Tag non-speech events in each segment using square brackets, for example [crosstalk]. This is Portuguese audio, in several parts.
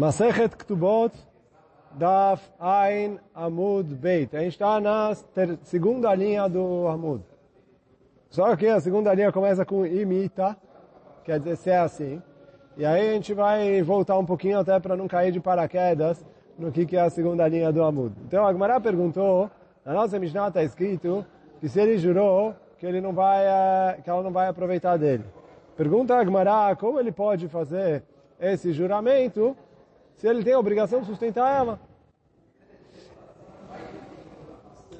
Masechet Ktubot, Daf Ein Amud Beit. A gente está na segunda linha do Amud. Só que a segunda linha começa com imita, quer dizer se é assim. E aí a gente vai voltar um pouquinho até para não cair de paraquedas no que, que é a segunda linha do Amud. Então a Gemara perguntou, na nossa Mishnah está escrito que se ele jurou que ele não vai, eh, que ela não vai aproveitar dele. Pergunta a Gemara como ele pode fazer esse juramento se ele tem a obrigação de sustentar ela.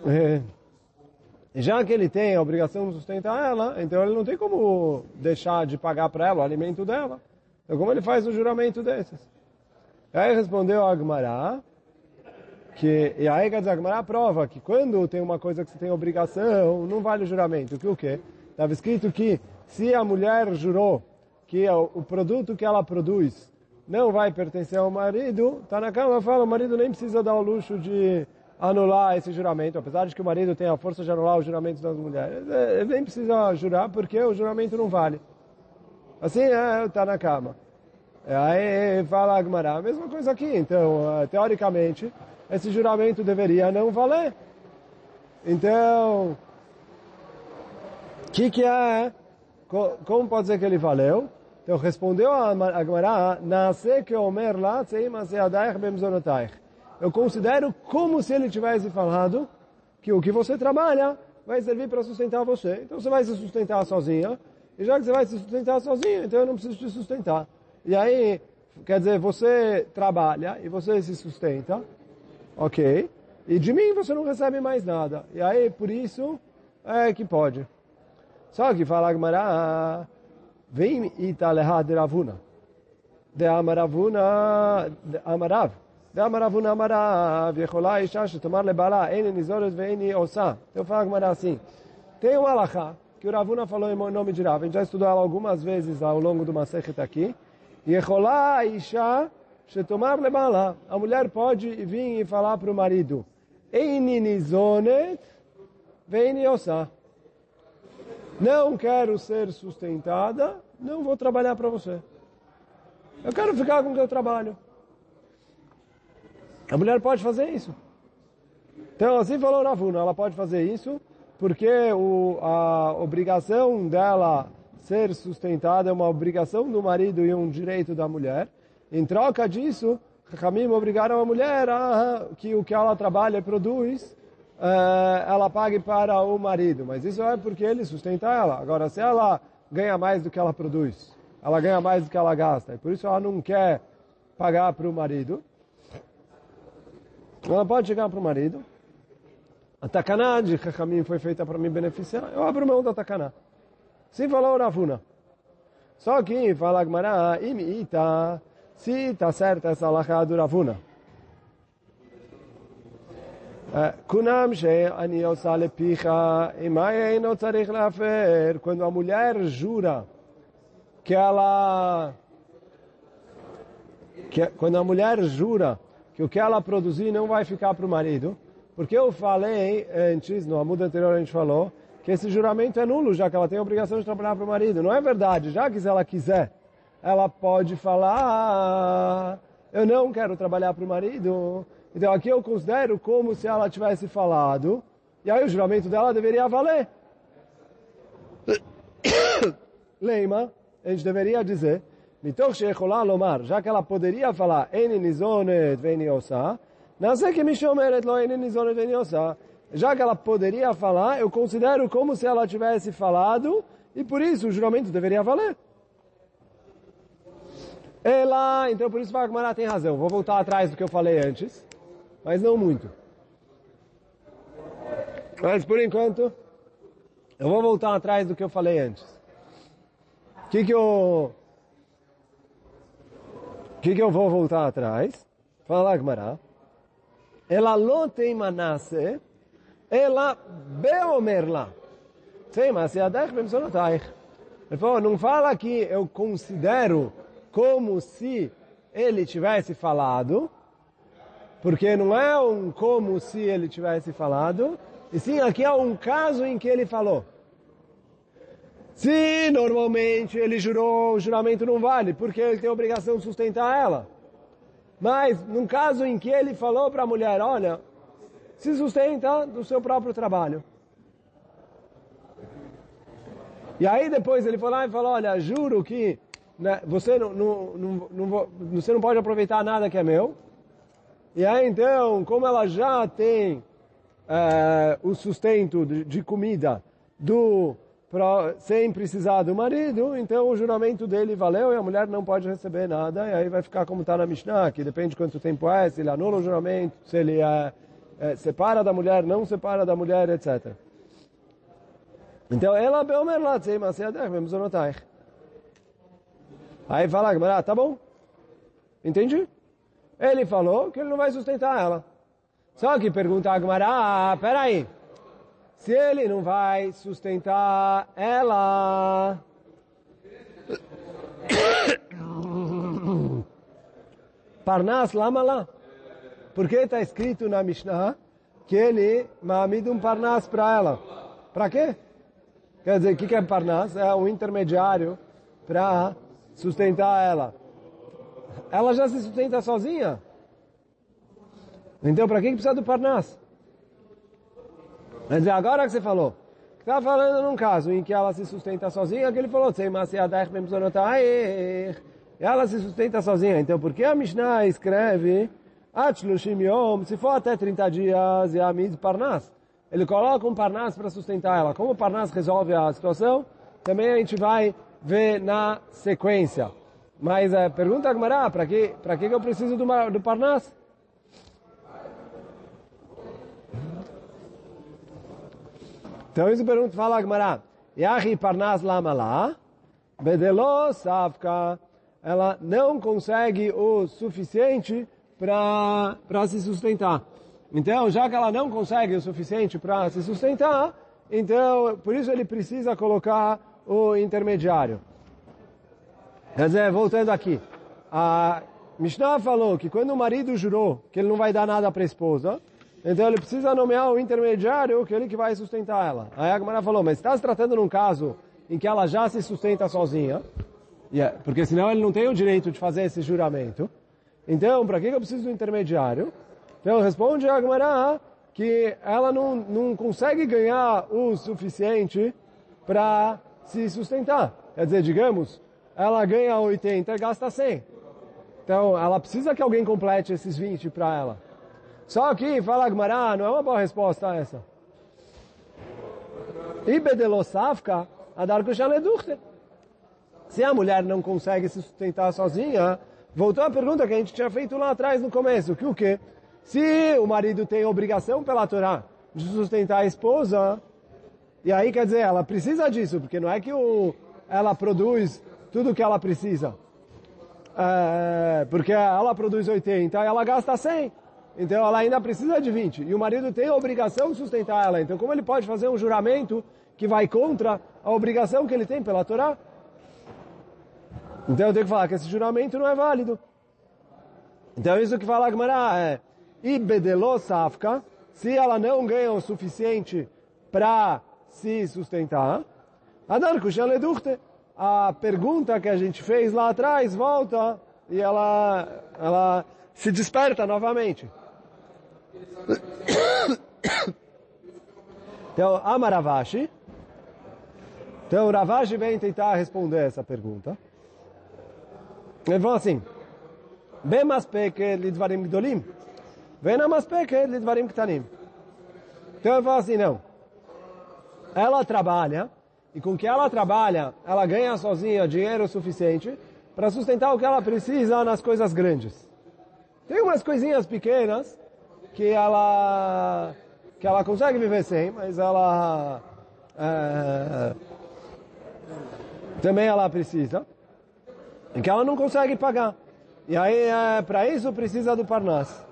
É. Já que ele tem a obrigação de sustentar ela, então ele não tem como deixar de pagar para ela o alimento dela. Então como ele faz o juramento desses? Aí respondeu a Agmará, que, e aí a Agmará prova que quando tem uma coisa que você tem obrigação, não vale o juramento. Que o quê? Estava escrito que se a mulher jurou que o produto que ela produz não vai pertencer ao marido, está na cama fala, o marido nem precisa dar o luxo de anular esse juramento, apesar de que o marido tem a força de anular os juramentos das mulheres, ele nem precisa jurar porque o juramento não vale. Assim é, na cama. Aí fala a Gemara, a mesma coisa aqui, então, teoricamente, esse juramento deveria não valer. Então, o que, que é? Como pode ser que ele valeu? Então respondeu a Gemara, Nasce que Omer lá, Eu considero como se ele tivesse falado que o que você trabalha vai servir para sustentar você. Então você vai se sustentar sozinha. E já que você vai se sustentar sozinha, então eu não preciso te sustentar. E aí, quer dizer, você trabalha e você se sustenta, ok? E de mim você não recebe mais nada. E aí, por isso, é que pode. Só que fala Gemara, Vem italeha de Ravuna. De Amaravuna, de Amarav. De Amaravuna Amarav. Yeholá Isha tomar lebalá. Ene nizores veene osa. Eu falo agora assim. Tem um alaha que o Ravuna falou em nome de Rav. A gente já estudou ela algumas vezes ao longo do Masechet aqui. Yeholá Isha tomar lebala. A mulher pode vir e falar para o marido. Ene nizonet veene osa. Não quero ser sustentada não vou trabalhar para você. Eu quero ficar com o que eu trabalho. A mulher pode fazer isso. Então, assim falou Ravuna, ela pode fazer isso porque o, a obrigação dela ser sustentada é uma obrigação do marido e um direito da mulher. Em troca disso, Ramim obrigaram a mulher a que o que ela trabalha e produz uh, ela pague para o marido. Mas isso é porque ele sustenta ela. Agora, se ela ganha mais do que ela produz, ela ganha mais do que ela gasta, e por isso ela não quer pagar para o marido, ela pode chegar para o marido. A takaná de Chachamim foi feita para me beneficiar, eu abro mão da takaná. Sim falou Ravuna. Só que fala Gmará, imita, se está certa essa alahá do Ravuna. Kunam. Quando a mulher jura que ela... Que, quando a mulher jura que o que ela produzir não vai ficar para o marido, porque eu falei antes, no amudo anterior a gente falou, que esse juramento é nulo, já que ela tem a obrigação de trabalhar para o marido. Não é verdade, já que se ela quiser, ela pode falar, ah, eu não quero trabalhar para o marido, então aqui eu considero como se ela tivesse falado, e aí o juramento dela deveria valer. [coughs] Leima, a gente deveria dizer, Mitoch lomar, já que ela poderia falar, eni nizonet que me shomeret lo eni nizonet. Já que ela poderia falar, eu considero como se ela tivesse falado, e por isso o juramento deveria valer. Ela, então por isso Vagmará tem razão. Vou voltar atrás do que eu falei antes mas não muito. Mas por enquanto, eu vou voltar atrás do que eu falei antes. O que que eu... O que que eu vou voltar atrás? Fala Gmará. Ela não tem manasse, ela beomerla. Sim, mas adech bemsonotaich. Ele falou, não fala que eu considero como se ele tivesse falado, porque não é um como se ele tivesse falado, e sim aqui é um caso em que ele falou. Se normalmente ele jurou, o juramento não vale, porque ele tem a obrigação de sustentar ela. Mas, num caso em que ele falou para a mulher, olha, se sustenta do seu próprio trabalho. E aí depois ele foi lá e falou, olha, juro que né, você, não, não, não, você não pode aproveitar nada que é meu. E aí então, como ela já tem é, o sustento de, de comida do sem precisar do marido, então o juramento dele valeu e a mulher não pode receber nada, e aí vai ficar como está na Mishnah, que depende de quanto tempo é, se ele anula o juramento, se ele é, é, separa da mulher, não separa da mulher, etc. Então, ela beomer tzei maseadech, bemzonotaich. Aí fala, tá bom, entendi. Ele falou que ele não vai sustentar ela. Só que pergunta a Agmará, ah, peraí, se ele não vai sustentar ela, [coughs] Parnas, lama lá. Porque está escrito na Mishnah que ele mamida um Parnas para ela. Para quê? Quer dizer, o que é Parnas? É um intermediário para sustentar ela. Ela já se sustenta sozinha. Então, para que precisa do Parnas? Quer dizer, agora que você falou, está falando num caso em que ela se sustenta sozinha, que ele falou, ela se sustenta sozinha. Então, por que a Mishnah escreve, se for até 30 dias, e a Mid Parnas? Ele coloca um Parnas para sustentar ela. Como o Parnas resolve a situação, também a gente vai ver na sequência. Mas é, pergunta a Gmará, para que, para que eu preciso do, do Parnas? Então isso pergunta, fala Agmará, Yahi Parnas Lamala, Bedelo Savka, ela não consegue o suficiente para se sustentar. Então, já que ela não consegue o suficiente para se sustentar, então, por isso ele precisa colocar o intermediário. Quer dizer, voltando aqui, a Mishnah falou que quando o marido jurou que ele não vai dar nada para a esposa, então ele precisa nomear o intermediário, que é ele que vai sustentar ela. Aí a Gemara falou, mas está se tratando num caso em que ela já se sustenta sozinha, yeah, porque senão ele não tem o direito de fazer esse juramento. Então, para que eu preciso do intermediário? Então responde a Gemara que ela não, não consegue ganhar o suficiente para se sustentar. Quer dizer, digamos, ela ganha 80 e gasta 100. Então, ela precisa que alguém complete esses 20 para ela. Só que, fala Agmará, não é uma boa resposta essa. Ibedelosafka, adarko shaledurte. Se a mulher não consegue se sustentar sozinha, voltou a pergunta que a gente tinha feito lá atrás no começo, que o quê? Se o marido tem obrigação pela Torá de sustentar a esposa, e aí quer dizer, ela precisa disso, porque não é que o, ela produz tudo que ela precisa. É, porque ela produz 80 e ela gasta 100. Então ela ainda precisa de 20. E o marido tem a obrigação de sustentar ela. Então como ele pode fazer um juramento que vai contra a obrigação que ele tem pela Torá? Então eu tenho que falar que esse juramento não é válido. Então isso que fala a Gemara é Ibedelo Safka, se ela não ganha o suficiente para se sustentar, Adar Kushaledurte. A pergunta que a gente fez lá atrás volta e ela, ela se desperta novamente. Então, Amaravashi. Então, Ravashi vem tentar responder essa pergunta. Ele falou assim, Bem maspeke lidvarim gdolim, na maspeke lidvarim ktanim. Então ele fala assim, não. Ela trabalha, e com que ela trabalha, ela ganha sozinha dinheiro suficiente para sustentar o que ela precisa nas coisas grandes. Tem umas coisinhas pequenas que ela que ela consegue viver sem, mas ela é, também ela precisa e que ela não consegue pagar. E aí, é, para isso, precisa do Parnas.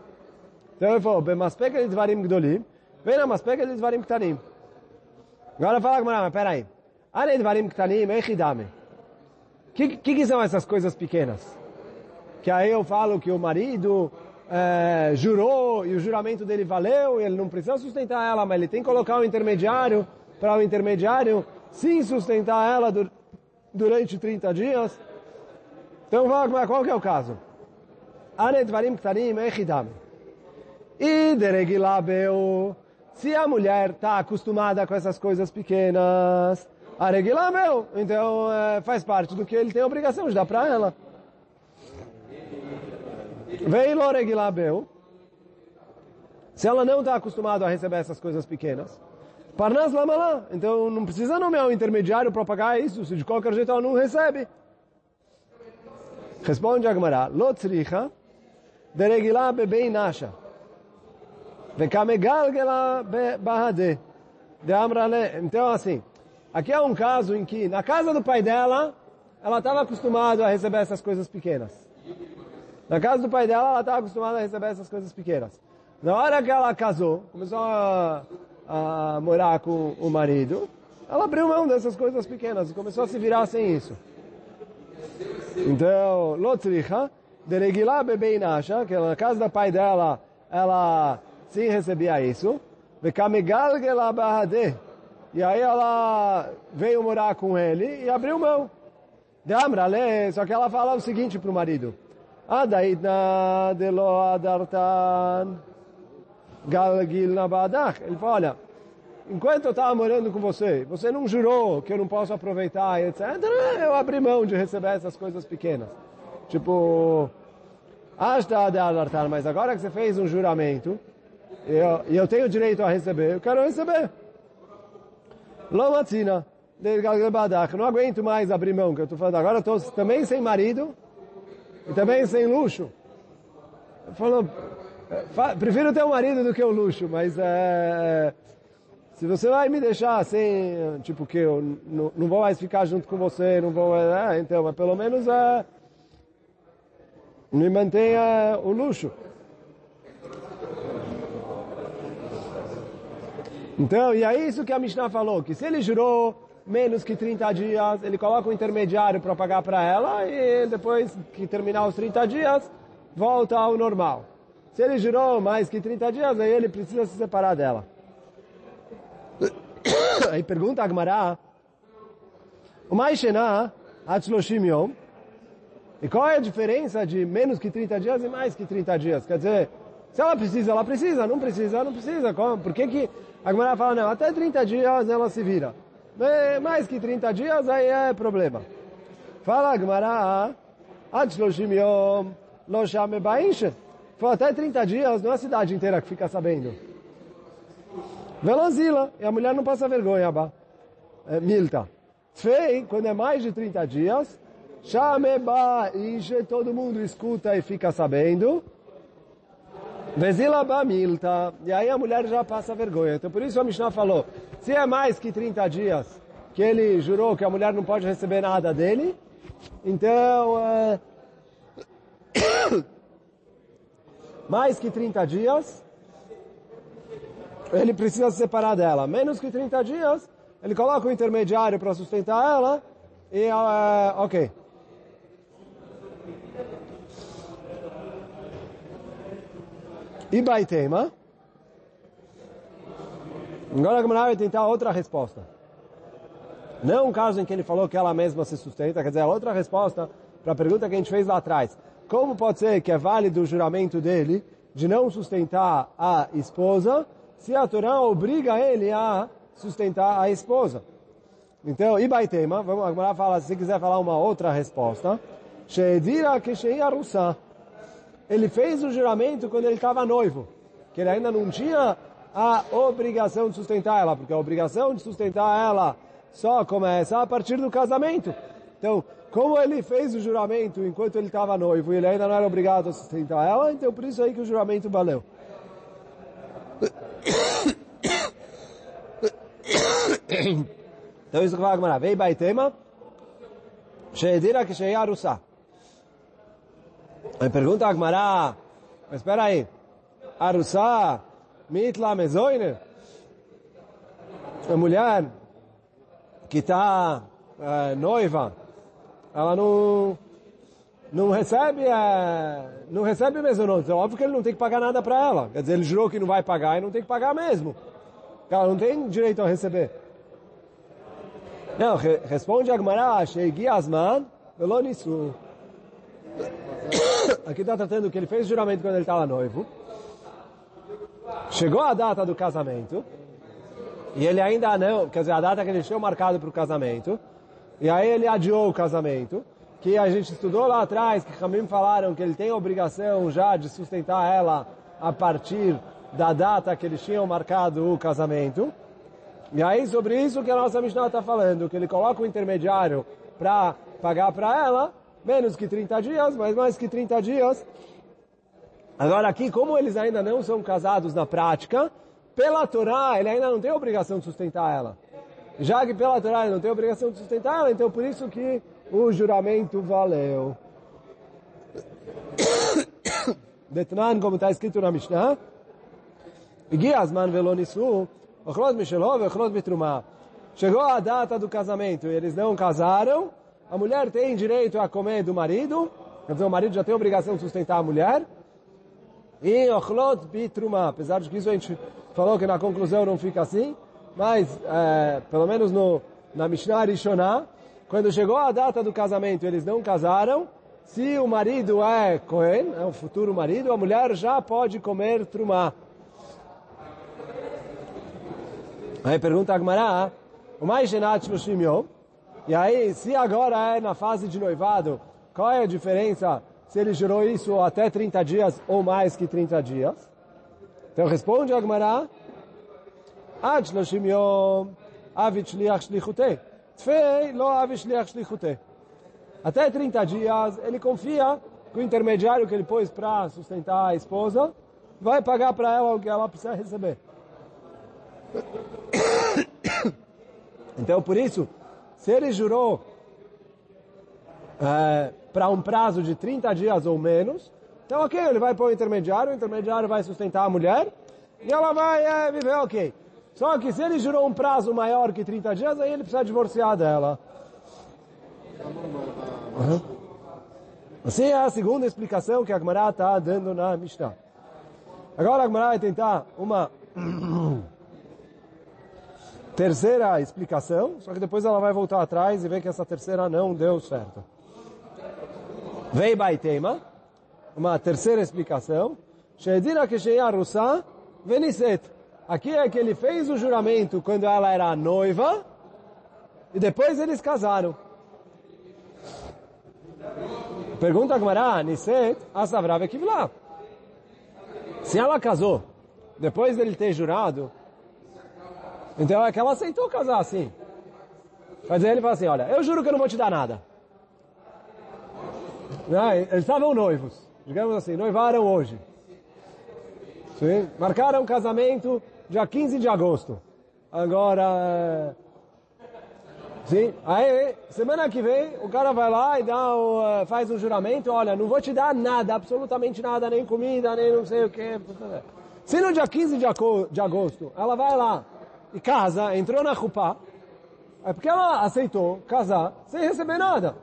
Então ele falou, Bemaspeka de Dvarim Gdolim, vem na Maspeka de Dvarim Ktanim. Agora fala, mas peraí. Echidame. O que, que, são essas coisas pequenas? Que aí eu falo que o marido é, jurou e o juramento dele valeu, e ele não precisa sustentar ela, mas ele tem que colocar um intermediário para o intermediário sim sustentar ela durante 30 dias. Então, qual que é o caso? Are dvarim ktarim echidam. E deregilabeu. Se a mulher está acostumada com essas coisas pequenas, aregilabeu. Então é, faz parte do que ele tem a obrigação de dar para ela. Veio loregilabeu. Se ela não está acostumada a receber essas coisas pequenas, Parnas Lamalá. Então não precisa nomear um intermediário para pagar isso, se de qualquer jeito ela não recebe. Responde Agmará, Lotzricha, deregilá bebei nasha. Vekamegalgela bahade. De amrale. Então assim, aqui é um caso em que na casa do pai dela, ela estava acostumada a receber essas coisas pequenas. Na casa do pai dela, ela estava acostumada a receber essas coisas pequenas. Na hora que ela casou, começou a a morar com o marido, ela abriu mão dessas coisas pequenas e começou a se virar sem isso. Então, Lotzricha, Deregilá Bebei Nasha, que na casa do pai dela, ela sim recebia isso. Vekamegalgela Bahade. E aí ela veio morar com ele e abriu mão. De Amrale, só que ela fala o seguinte para o marido. Adaidna delo adartan. Galgil Nabadach. Ele fala, olha, enquanto eu estava morando com você, você não jurou que eu não posso aproveitar, etc. Eu abri mão de receber essas coisas pequenas. Tipo, mas agora que você fez um juramento, e eu, eu tenho direito a receber, eu quero receber. Lomatzina, não aguento mais abrir mão, que eu estou falando agora, estou também sem marido e também sem luxo. Falou, Prefiro ter um marido do que o um luxo, mas é, se você vai me deixar sem, tipo que eu não, não vou mais ficar junto com você, não vou, é, então, mas pelo menos é, me mantenha o luxo. Então, e é isso que a Mishnah falou, que se ele jurou menos que 30 dias, ele coloca um intermediário para pagar para ela e depois que terminar os 30 dias, volta ao normal. Se ele jurou mais que 30 dias, aí ele precisa se separar dela. [coughs] Aí pergunta a Agmará, o Maishena, Atzloshim e qual é a diferença de menos que 30 dias e mais que 30 dias? Quer dizer, se ela precisa, ela precisa, não precisa, não precisa. Por que, que a Agmará fala, não, até 30 dias ela se vira. Mais que 30 dias, aí é problema. Fala Shame Ba'inshe. Foi até 30 dias, não é a cidade inteira que fica sabendo. Velanzila, e a mulher não passa vergonha, bah. É, milta. Quando é mais de 30 dias, Chameba, Ishe, todo mundo escuta e fica sabendo. Vezila ba milta, e aí a mulher já passa vergonha. Então por isso a Mishnah falou, se é mais que 30 dias que ele jurou que a mulher não pode receber nada dele, então... É mais que 30 dias, ele precisa se separar dela. Menos que 30 dias, ele coloca um intermediário para sustentar ela e, uh, ok. E Baitema? Agora a Gamara vai tentar outra resposta. Não é um caso em que ele falou que ela mesma se sustenta, quer dizer, a outra resposta para a pergunta que a gente fez lá atrás. Como pode ser que é válido o juramento dele de não sustentar a esposa, se a Torá obriga ele a sustentar a esposa? Então, Ibaitema, vamos agora falar, se quiser falar uma outra resposta, Sheedira Kesheyarusa. Ele fez o juramento quando ele estava noivo, que ele ainda não tinha a obrigação de sustentar ela, porque a obrigação de sustentar ela só começa a partir do casamento. Então, como ele fez o juramento enquanto ele estava noivo e ele ainda não era obrigado a sustentar ela, então por isso aí que o juramento valeu. [coughs] Então isso que vai Agmará. Vei baitema, sheedira que sheia arusa. Aí pergunta a Agmará, mas espera aí, arusa, mitla mezoine? A mulher que está uh, noiva, ela não, não recebe, é, não recebe mesmo Então, óbvio que ele não tem que pagar nada para ela. Quer dizer, ele jurou que não vai pagar e não tem que pagar mesmo. Ela não tem direito a receber. Não, re, responde Agmará, Sheigi Asman, Velonisu. Aqui está tratando que ele fez juramento quando ele estava noivo. Chegou a data do casamento. E ele ainda não, quer dizer, a data que ele deixou marcado para o casamento. E aí ele adiou o casamento. Que a gente estudou lá atrás, que Ramim falaram que ele tem a obrigação já de sustentar ela a partir da data que eles tinham marcado o casamento. E aí sobre isso que a nossa Mishnah está falando, que ele coloca o intermediário para pagar para ela, menos que 30 dias, mas mais que 30 dias. Agora aqui, como eles ainda não são casados na prática, pela Torá ele ainda não tem obrigação de sustentar ela. Já que pela Torá ele não tem obrigação de sustentar ela, então por isso que o juramento valeu. [coughs] Detnan, como está escrito na Mishnah, Chegou a data do casamento e eles não casaram, a mulher tem direito a comer do marido, quer dizer, o marido já tem a obrigação de sustentar a mulher, e ochlot bitruma, apesar de que isso a gente falou que na conclusão não fica assim, mas é, pelo menos no, na Mishnah Rishonah, quando chegou a data do casamento eles não casaram, se o marido é Cohen, é o futuro marido, a mulher já pode comer trumá. Aí pergunta a Gmará, o mais genat no Shimyon, e aí, se agora é na fase de noivado, qual é a diferença se ele jurou isso até 30 dias ou mais que 30 dias? Então responde a Gmará, Ad shloshim yom. Tfei lo. Até 30 dias, ele confia que o intermediário que ele pôs para sustentar a esposa vai pagar para ela o que ela precisa receber. [coughs] Então, por isso, se ele jurou é, para um prazo de 30 dias ou menos, então ok, ele vai pôr o intermediário, o intermediário vai sustentar a mulher e ela vai é, viver ok. Só que se ele jurou um prazo maior que 30 dias, aí ele precisa divorciar dela. Uhum. Assim é a segunda explicação que a Gemara está dando na Mishnah. Agora a Gemara vai tentar uma [clears throat] terceira explicação, só que depois ela vai voltar atrás e ver que essa terceira não deu certo. Vei Baitema, uma terceira explicação. Shedira Kesheya Russa Veniset. Aqui é que ele fez o juramento quando ela era noiva e depois eles casaram. Pergunta a Gemara, Niset, Asavrave Kivla. Se ela casou depois dele ter jurado, então é que ela aceitou casar assim. Mas aí ele fala assim, olha, eu juro que eu não vou te dar nada. Não, eles estavam noivos, digamos assim, noivaram hoje. Sim? Marcaram casamento dia 15 de agosto. Agora, sim, aí semana que vem o cara vai lá e dá o, eh, faz um juramento, olha, não vou te dar nada, absolutamente nada, nem comida, nem não sei o que. Se no dia 15 de agosto ela vai lá e casa, entrou na Rupá, é porque ela aceitou casar sem receber nada.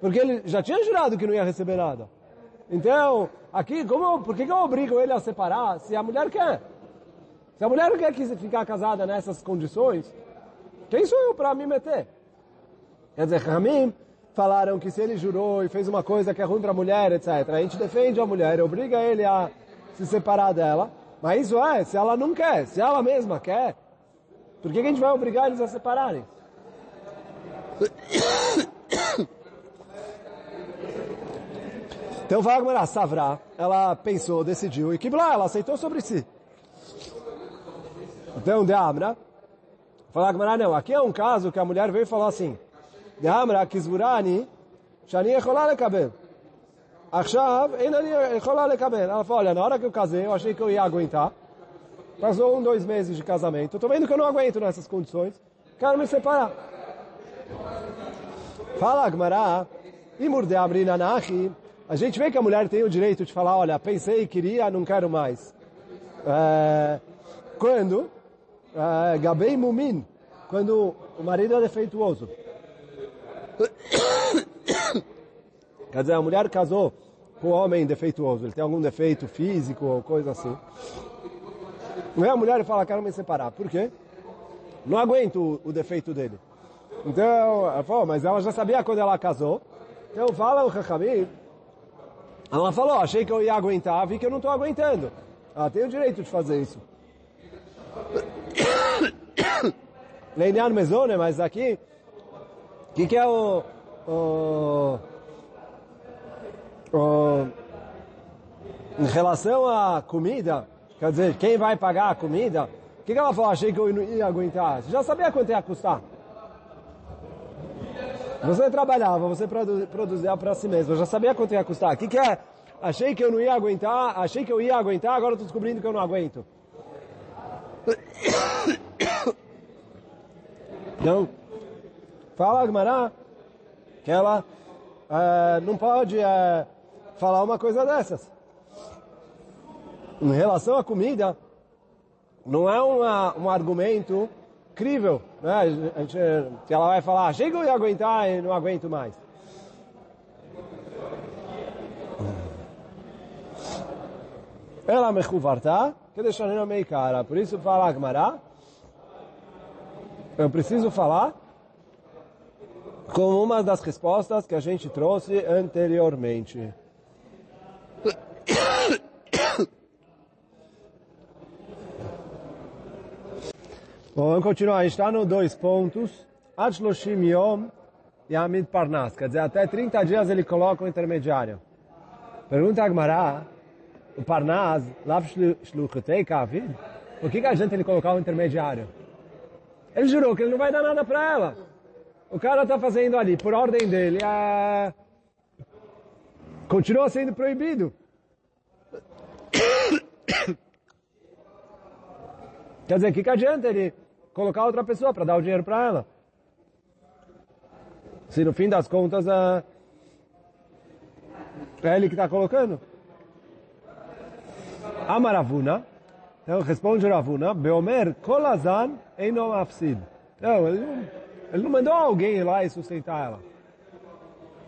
Porque ele já tinha jurado que não ia receber nada. Então, aqui, como, por que eu obrigo ele a separar se a mulher quer? Se a mulher quer ficar casada nessas condições, quem sou eu para me meter? Quer dizer, Ramim falaram que se ele jurou e fez uma coisa que é ruim para a mulher, etc., a gente defende a mulher, obriga ele a se separar dela. Mas isso é, se ela não quer, se ela mesma quer, por que, que a gente vai obrigar eles a separarem? Então Vagmar, a Savra, ela pensou, decidiu, e Kibla, ela aceitou sobre si. Então, de Amra, falou Agmará, não, aqui é um caso que a mulher veio e falou assim, de Amra, Kizburani, Shani Echolá Lekabel. Achav, Einani Echolá Lekabel. Ela falou, olha, na hora que eu casei, eu achei que eu ia aguentar, Passou um, dois meses de casamento. Estou vendo que eu não aguento nessas condições. Quero me separar. Fala, Agmará. Imurde abrinanachi. A gente vê que a mulher tem o direito de falar, olha, pensei, queria, não quero mais. É, quando? É, Gabei mumin. Quando o marido é defeituoso. [coughs] Quer dizer, a mulher casou com um homem defeituoso. Ele tem algum defeito físico ou coisa assim. Vem a mulher e fala, quero me separar. Por quê? Não aguento o, o defeito dele. Então, ela falou, mas ela já sabia quando ela casou. Então fala o Hachamim Ela falou, achei que eu ia aguentar, vi que eu não estou aguentando. Ela tem o direito de fazer isso. [coughs] Leinian Mezone, mas aqui, o que, que é o, o, o, Em relação à comida, quer dizer, quem vai pagar a comida, o que, que ela falou? Achei que eu ia aguentar. Você já sabia quanto ia custar? Você trabalhava, você produzia para si mesmo, eu já sabia quanto ia custar. O que, que é? Achei que eu não ia aguentar, achei que eu ia aguentar, agora estou descobrindo que eu não aguento. [coughs] Então, fala Gmará que ela é, não pode é, falar uma coisa dessas. Em relação à comida, não é uma, um argumento crível, né? A gente, ela vai falar, que eu ia aguentar e não aguento mais. Ela me chuvarta, que deixa meio cara. Por isso fala Agmará, eu preciso falar com uma das respostas que a gente trouxe anteriormente. Bom, vamos continuar. A gente está no dois pontos. Adshloshim Yom Yamid Parnas. Quer dizer, até 30 dias ele coloca o intermediário. Pergunta Agmará, o Parnas, Shluchutei Kavid, por que, que a gente ele colocar o intermediário? Ele jurou que ele não vai dar nada para ela. O cara está fazendo ali, por ordem dele, é... continua sendo proibido. [coughs] Quer dizer, o que, que adianta ele colocar outra pessoa para dar o dinheiro para ela? Se no fim das contas é, é ele que está colocando. Amaravuna, então responde Ravuna, Beomer kolazan eino afsid. Não, ele não, ele não mandou alguém ir lá e sustentar ela.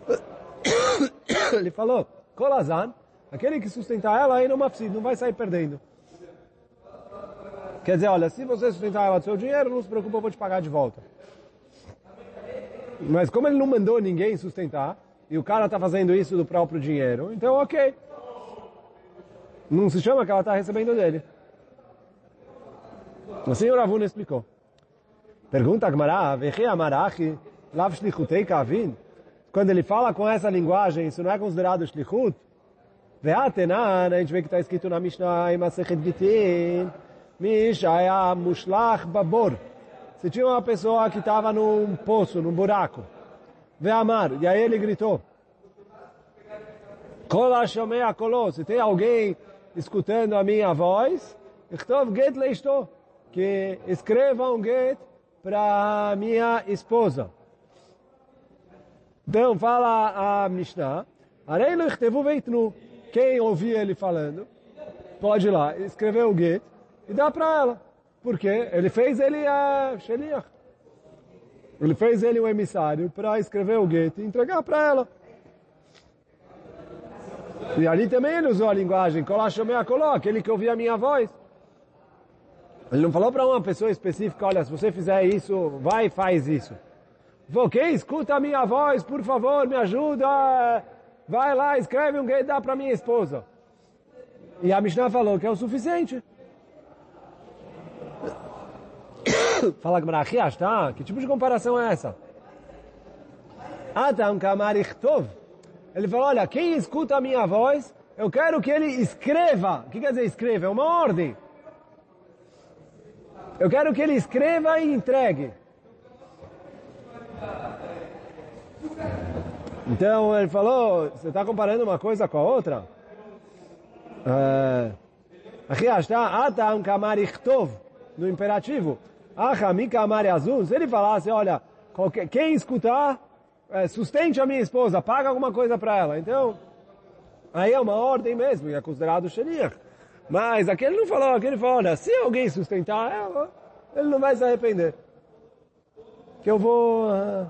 [coughs] Ele falou, kolazan, aquele que sustentar ela eino afsid, não vai sair perdendo. Quer dizer, olha, se você sustentar ela do seu dinheiro, não se preocupe, eu vou te pagar de volta. Mas como ele não mandou ninguém sustentar, e o cara está fazendo isso do próprio dinheiro, então ok. Não se chama que ela está recebendo dele. O senhor Avuna explicou. Pergunta a Gmará, Amarachi, Lav Shlichutei Kavin. Quando ele fala com essa linguagem, isso não é considerado Shlichut? Ve'atenan, a gente vê que está escrito na Mishnah, Masechet Gitin, Mishaya Mushlach Babor. Se tinha uma pessoa que estava num poço, num buraco, Ve'amar, e aí ele gritou, Kola Shomea Kolo, se tem alguém escutando a minha voz, Ichtov Get Leishto, que escreva um get para minha esposa. Então fala a Mishnah, Areilu Ichtevu Veitnu, quem ouvir ele falando, pode ir lá, escrever o get e dar para ela. Porque ele fez ele a Sheliach. Ele fez ele o emissário para escrever o get e entregar para ela. E ali também ele usou a linguagem, Kolashomea Koló, aquele que ouvia a minha voz. Ele não falou para uma pessoa específica, olha, se você fizer isso, vai e faz isso. Quem escuta a minha voz, por favor, me ajuda, vai lá, escreve um gay, dá para minha esposa. E a Mishnah falou que é o suficiente. [coughs] Fala que tá? Que tipo de comparação é essa? Atam kamarichtov. Ele falou, olha, quem escuta a minha voz, eu quero que ele escreva. O que quer dizer escreva? É uma ordem. Eu quero que ele escreva e entregue. Então ele falou, você está comparando uma coisa com a outra? É, aqui está, Atam Kamarichtov, no imperativo. Achami Kamari Azul. Se ele falasse, olha, qualquer, quem escutar, é, sustente a minha esposa, paga alguma coisa para ela. Então, aí é uma ordem mesmo, e é considerado Shaliach. Mas aquele não falou, aquele falou, olha, se alguém sustentar ela, ele não vai se arrepender. Que eu vou... Uh...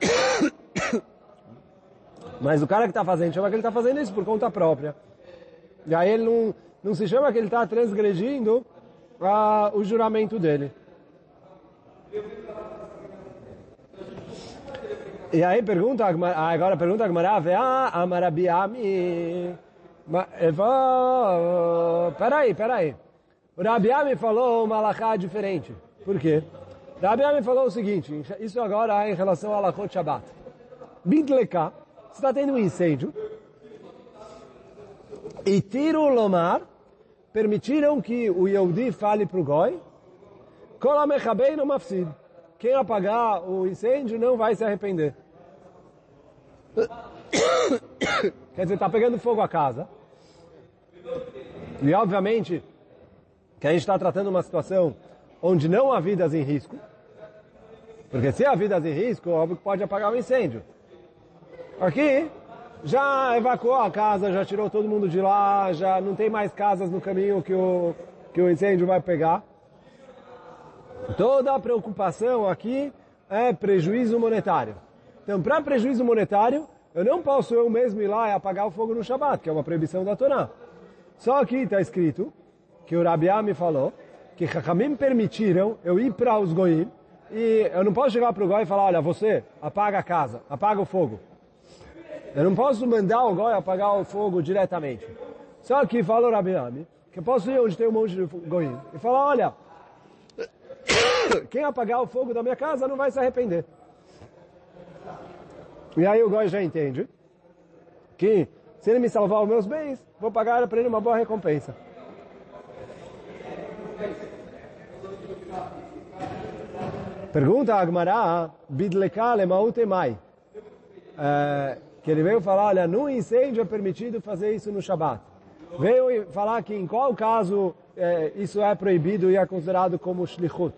[coughs] Mas o cara que está fazendo, chama que ele está fazendo isso por conta própria. E aí ele não, não se chama que ele está transgredindo uh, o juramento dele. E aí pergunta, agora pergunta a Gemara, ah, Amarabiami. Falou, peraí, peraí. O Rabiami falou uma alahá diferente. Por quê? O Rabiami falou o seguinte, isso agora é em relação ao alahot Shabbat. Bintleka, você está tendo um incêndio, e tiro lomar, permitiram que o Yehudi fale para o Goi. Quem apagar o incêndio não vai se arrepender. [coughs] Quer dizer, está pegando fogo a casa. E obviamente que a gente está tratando uma situação onde não há vidas em risco. Porque se há vidas em risco, óbvio que pode apagar o incêndio. Aqui, já evacuou a casa, já tirou todo mundo de lá, já não tem mais casas no caminho que o, que o incêndio vai pegar. Toda a preocupação aqui é prejuízo monetário. Então, para prejuízo monetário, eu não posso eu mesmo ir lá e apagar o fogo no Shabat, que é uma proibição da Torá. Só aqui está escrito que o Rabiá me falou que Hakamim permitiram eu ir para os Goim e eu não posso chegar para o Goi e falar, olha, você apaga a casa, apaga o fogo. Eu não posso mandar o Goi apagar o fogo diretamente. Só que fala o Rabiami que eu posso ir onde tem um monte de Goim e falar, olha, [coughs] quem apagar o fogo da minha casa não vai se arrepender. E aí o Goi já entende que se ele me salvar os meus bens, vou pagar para ele uma boa recompensa. Pergunta a Agmará, Bidleka lemaute mai. É, que ele veio falar, olha, no incêndio é permitido fazer isso no Shabat. Veio falar que em qual caso é, isso é proibido e é considerado como shlichut.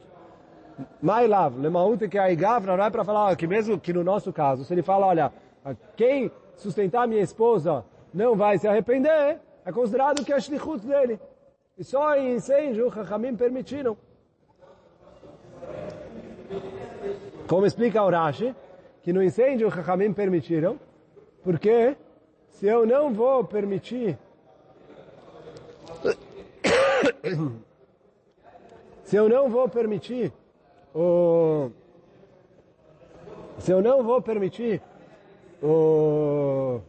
Mailav, lemaute que a igavra não é para falar que mesmo que no nosso caso, se ele fala, olha, quem sustentar minha esposa não vai se arrepender, é considerado que é shlichut dele. E só em incêndio, Chachamim permitiram. Como explica o Rashi, que no incêndio Chachamim permitiram, porque se eu não vou permitir [coughs] se eu não vou permitir o se eu não vou permitir o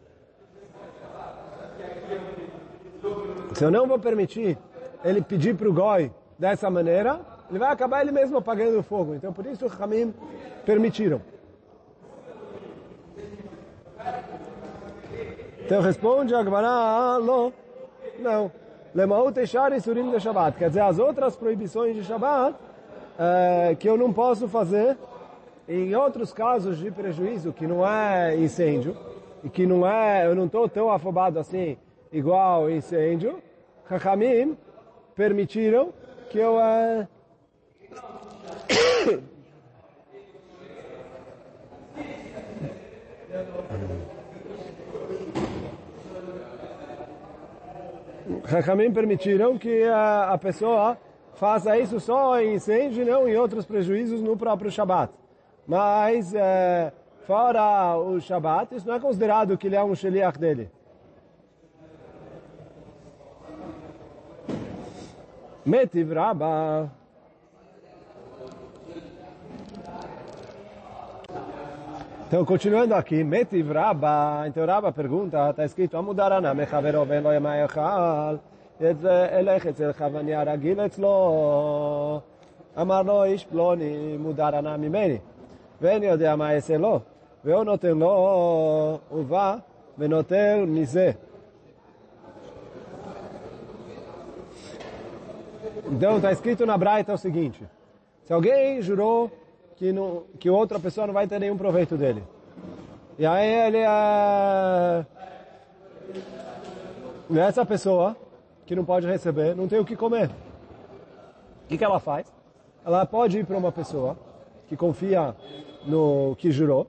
se eu não vou permitir ele pedir para o goi dessa maneira, ele vai acabar ele mesmo apagando o fogo. Então por isso os Hamim permitiram. Então responde a Gemara, não. Lemaut Eshar Surim de Shabbat. Quer dizer, as outras proibições de Shabbat, é, que eu não posso fazer em outros casos de prejuízo, que não é incêndio, e que não é, eu não estou tão afobado assim, igual incêndio, Chachamim permitiram que eu... É, [coughs] Rahamim permitiram que a, a, pessoa faça isso só em incêndio e não em outros prejuízos no próprio Shabat. Mas, é, fora o Shabat, isso não é considerado que ele é um sheliach dele. Metiv Rabba. Então, continuando aqui, Metiv Rabba, então Rabba pergunta, está escrito, Amudarana mechavero ven lo yamayachal, אלך אצלך ואני הרגיל אצלו. אמר לו איש פלוני מודר הנאה ממני, ואין יודע מה אעשה לו, והוא נותן לו, הוא בא ונוטל מזה. Então está escrito na Braita o seguinte: se alguém jurou que, não, que outra pessoa não vai ter nenhum proveito dele. E aí ele é... Essa pessoa que não pode receber, não tem o que comer. O que, que ela faz? Ela pode ir para uma pessoa que confia no que jurou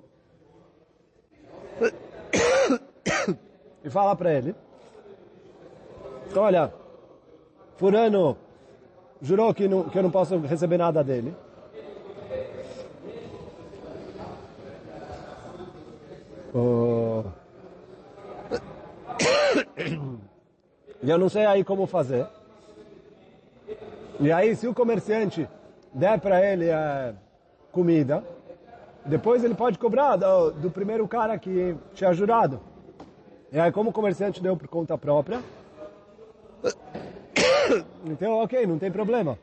[coughs] e fala para ele, olha, fulano jurou que, não, que eu não posso receber nada dele. Oh. [coughs] Eu não sei aí como fazer. E aí, se o comerciante der para ele é, comida, Depois ele pode cobrar do, do primeiro cara que tinha ajudado. E aí, como o comerciante deu por conta própria, [coughs] então, ok, não tem problema.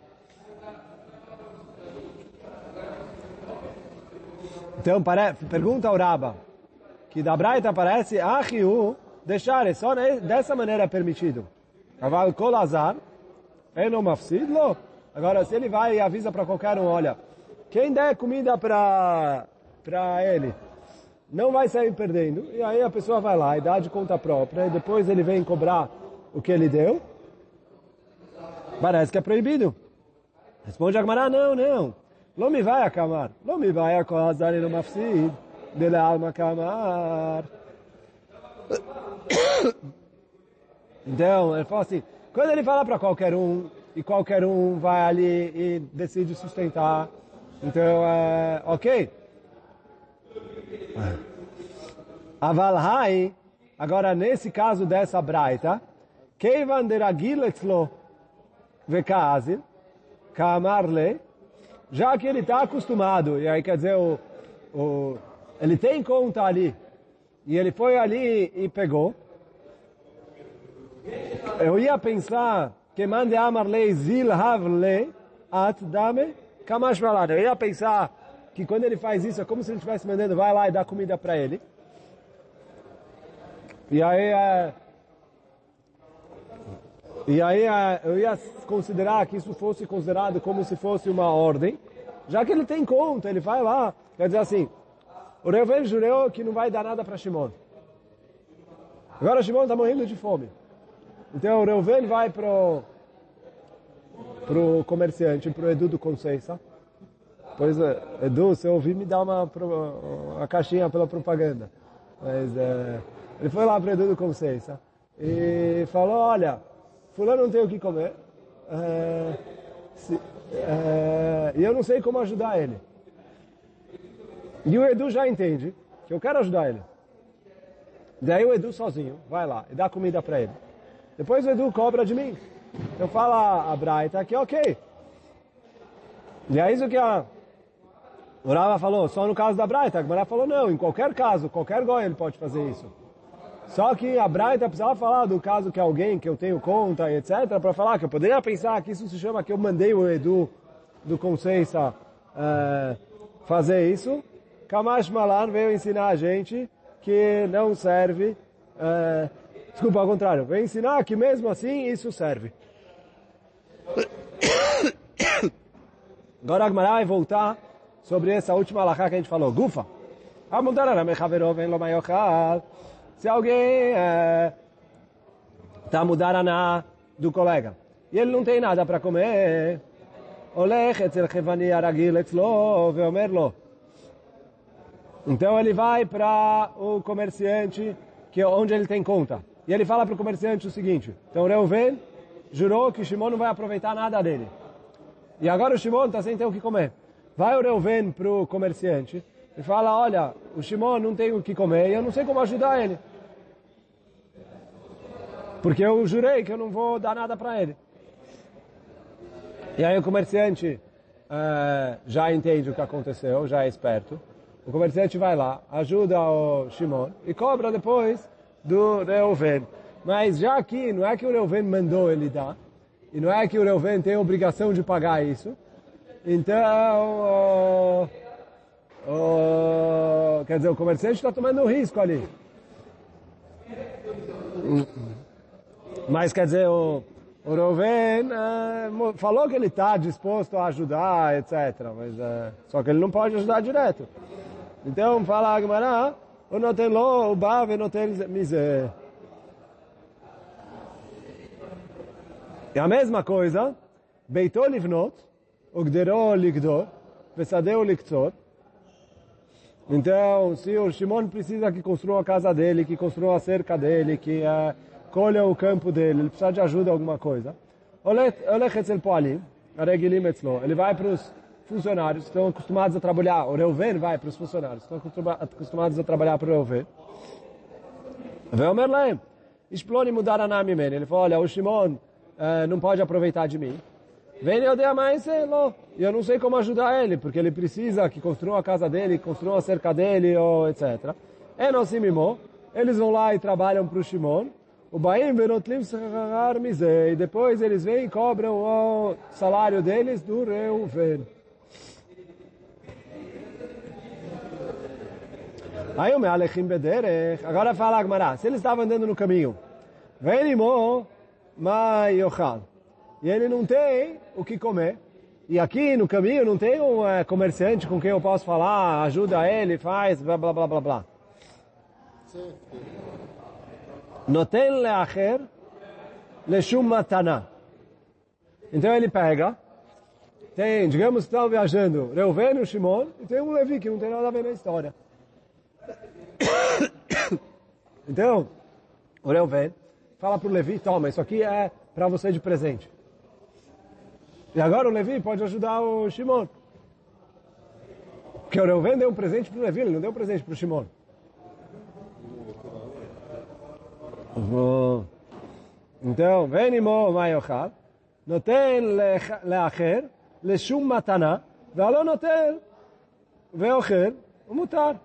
Então, pergunta ao Raba, que da Braita parece, Ahiu, deixar, só dessa maneira é permitido. Aval Kolazar, Eno Mafsidlo. Agora, se ele vai e avisa para qualquer um, olha, quem der comida para para ele, não vai sair perdendo. E aí a pessoa vai lá e dá de conta própria, e depois ele vem cobrar o que ele deu. Parece que é proibido. Responde Agmará, não, não. Não me vai acamar. Não me vai acosar no mafsid. Dele alma camar. Então, ele fala assim, quando ele fala para qualquer um, e qualquer um vai ali e decide sustentar, então, é, ok. Avalhai, agora nesse caso dessa braita, Keivan deragil etzlo vekazil, kamarle, já que ele está acostumado, e aí quer dizer, o, o, ele tem conta ali, e ele foi ali e pegou, eu ia pensar que mande amarle zil havle at dame kamash Eu ia pensar que quando ele faz isso é como se ele estivesse mandando, vai lá e dá comida para ele. E aí, é, e aí é, eu ia considerar que isso fosse considerado como se fosse uma ordem, já que ele tem conta, ele vai lá, quer dizer assim, o Reuven jurou que não vai dar nada para Shimon. Agora Shimon está morrendo de fome. Então o Reuven vai pro pro comerciante, pro Edu do Conceição. Pois, é, Edu, se eu ouvir, me dá uma, uma caixinha pela propaganda. Mas é, ele foi lá para Edu do Conceição e falou, olha, fulano não tem o que comer. É, se, é, e eu não sei como ajudar ele. E o Edu já entende que eu quero ajudar ele. Daí o Edu sozinho vai lá e dá comida para ele. Depois o Edu cobra de mim. Eu falo a Braita que ok. E é isso que a o Rava falou, só no caso da Braita. A Gemara falou, não, em qualquer caso, qualquer goi ele pode fazer isso. Só que a Braita precisava falar do caso que alguém que eu tenho conta e etc. para falar que eu poderia pensar que isso se chama que eu mandei o Edu do Conceiça é, fazer isso. Kamash Malan veio ensinar a gente que não serve. É, desculpa, ao contrário. Veio ensinar que mesmo assim isso serve. Agora a Gemara vai voltar sobre essa última alahá que a gente falou. Gufa. Se alguém está é, mudaraná do colega e ele não tem nada para comer, então ele vai para o comerciante que é onde ele tem conta. E ele fala para o comerciante o seguinte, então Reuven jurou que Shimon não vai aproveitar nada dele. E agora o Shimon está sem ter o que comer. Vai o Reuven para o comerciante e fala, olha, o Shimon não tem o que comer e eu não sei como ajudar ele. Porque eu jurei que eu não vou dar nada para ele. E aí o comerciante uh, já entende o que aconteceu, já é esperto. O comerciante vai lá, ajuda o Shimon e cobra depois do Reuven. Mas já aqui, não é que o Reuven mandou ele dar, e não é que o Reuven tem a obrigação de pagar isso, então, quer dizer, o comerciante está tomando um risco ali. Mas quer dizer, o, o Reuven é, falou que ele está disposto a ajudar, etc. Mas, é, só que ele não pode ajudar direto. Então, fala Agmará, o não tem lo, o bave tem miser. É a mesma coisa, Beitol livnot, Ogderó ligdor, Vesadeu liktzor. Então, se o Shimon precisa que construa a casa dele, que construa a cerca dele, que uh, colha o campo dele, ele precisa de ajuda alguma coisa. Ele vai para os funcionários estão acostumados a trabalhar, o Reuven vai para os funcionários estão acostumados a trabalhar para o Reuven. Explone mudar a name Ele falou, olha, o Shimon uh, não pode aproveitar de mim. Vem eu dei a mais e eu não sei como ajudar ele, porque ele precisa que construa a casa dele, construa a cerca dele, ou etc. É se mimou. Eles vão lá e trabalham para o Shimon. O Baim Benotlim Sachar Mizei. Depois eles vêm e cobram o salário deles do Reuven. Aí o Mealechim Bederech. Agora fala Agmará. Se ele estava andando no caminho. Venimo Maiochal. E ele não tem o que comer. E aqui no caminho não tem um é, comerciante com quem eu posso falar, ajuda ele, faz, blá blá blá blá blá. Noten leacher leshum matana. Então ele pega, tem, digamos que estão viajando Reuven e Shimon, e tem um Levi que não tem nada a ver na história. Então, Orel vem, fala para o Levi, toma, isso aqui é para você de presente. E agora o Levi pode ajudar o Shimon. Porque o Reuven deu um presente para o Levi, ele não deu um presente para uhum. então, o Shimon. Então, venimo maiochav, noten leacher, leshum matana, valo noten, veocher, mutar.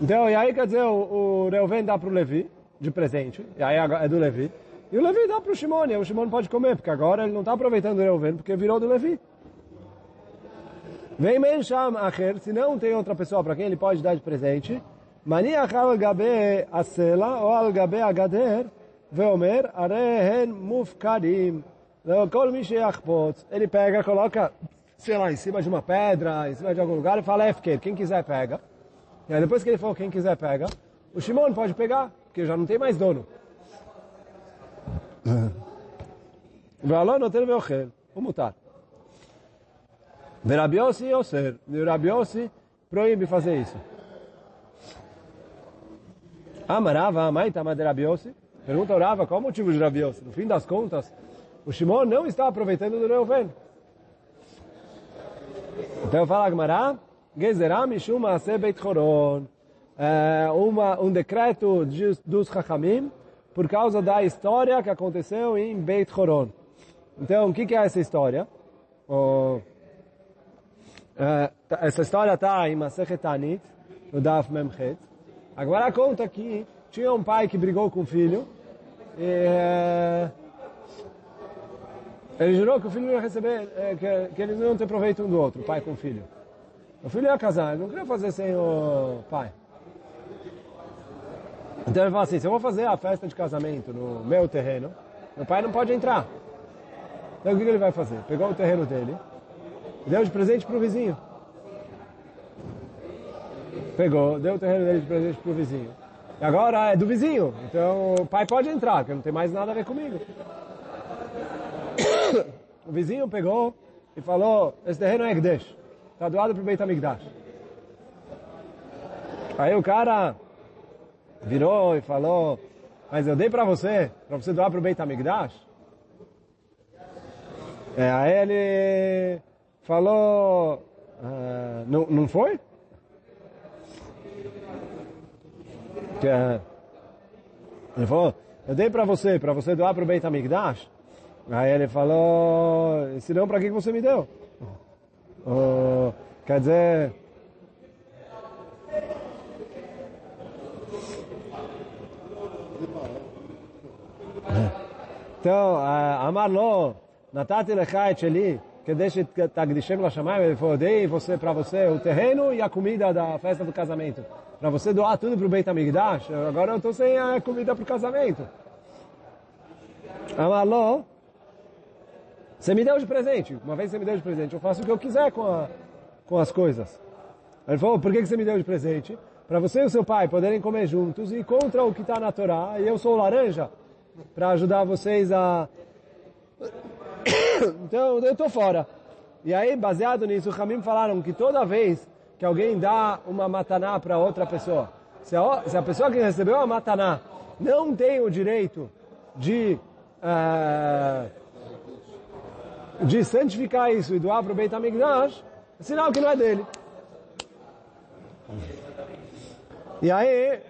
Então, e aí quer dizer, o, o Reuven dá para o Levi, de presente, e aí é do Levi, e o Levi dá para o Shimon, e o Shimon pode comer, porque agora ele não está aproveitando o Reuven, porque virou do Levi. Vem Mensham Acher, se não tem outra pessoa para quem ele pode dar de presente, מניח על גבי הסלע או על גבי הגדר ואומר, הרי הן מופקדים. כל מי שיחפוץ, ele pega, coloca, sei lá, em cima de uma pedra, em cima de algum lugar e fala, é quem quiser pega. E aí depois que ele falou, quem quiser pega, o Shimon pode pegar, porque já não tem mais dono. É. Valor não tem meu rei, o mutar. Verabiosi ou ser, verabiosi proíbe fazer isso. Amarava, amaitama de rabiosi, pergunta orava qual o motivo de rabiosi. No fim das contas, o Shimon não está aproveitando do Reuven. Então fala Amará. Gezerá Mishum Maaseh Beit Choron. É, uma, um decreto de, dos Chachamim por causa da história que aconteceu em Beit Choron. Então, o que, que é essa história? Oh, é, essa história está em Masechet Tanit, no Daf Memchet. Agora conta que tinha um pai que brigou com o filho e é, ele jurou que o filho não ia receber, é, que, que eles não iam ter proveito um do outro, pai com o filho. O filho ia casar, ele não queria fazer sem o pai. Então ele falou assim, se eu vou fazer a festa de casamento no meu terreno, meu pai não pode entrar. Então o que ele vai fazer? Pegou o terreno dele deu de presente para o vizinho pegou, deu o terreno dele de presente pro vizinho. E agora é do vizinho, então o pai pode entrar, porque não tem mais nada a ver comigo. [coughs] O vizinho pegou e falou, esse terreno é Gdesh, está doado pro Beit HaMikdash. Aí o cara virou e falou, mas eu dei para você, para você doar pro Beit HaMikdash? É, aí ele falou, ah, não, não foi? é... Ele falou, eu dei para você, para você doar para o Beit HaMikdash. Aí ele falou, se não, para que você me deu? Ou, quer dizer. Então, ah, Amarlo, Natati Lechait cheli. que deixe Tagdishem tá Lashamayim, ele falou, dei você, para você o terreno e a comida da festa do casamento. Para você doar tudo para o Beit HaMikdash, agora eu estou sem a comida para o casamento. Amarlo, você me deu de presente, uma vez você me deu de presente, eu faço o que eu quiser com, a, com as coisas. Ele falou, por que você me deu de presente? Para você e o seu pai poderem comer juntos e contra o que está na Torá, e eu sou laranja, para ajudar vocês a... [coughs] então, eu estou fora. E aí, baseado nisso, os Hamim falaram que toda vez que alguém dá uma mataná para outra pessoa. Se a, se a, pessoa que recebeu a mataná não tem o direito de, uh, de santificar isso e doar para o Beit HaMikdash, é sinal que não é dele. E aí,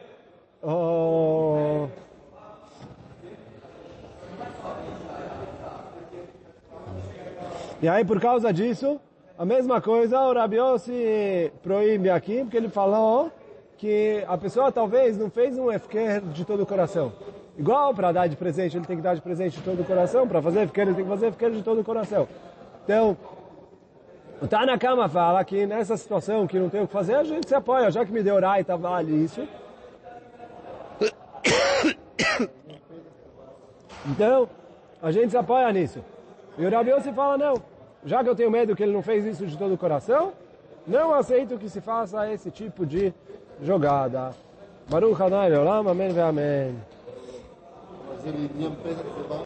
E aí, por causa disso, a mesma coisa o Rabi Yossi proíbe aqui, porque ele falou que a pessoa talvez não fez um efker de todo o coração. Igual para dar de presente, ele tem que dar de presente de todo o coração, para fazer efker, ele tem que fazer efker de todo o coração. Então, o Tanakama fala que nessa situação que não tem o que fazer, a gente se apoia, já que me deu Raita, vale isso. Então, a gente se apoia nisso. E o Rabi Yossi fala, não, já que eu tenho medo que ele não fez isso de todo o coração, não aceito que se faça esse tipo de jogada. Baruch Adonai Leolam, amém amém. Silly siempre va.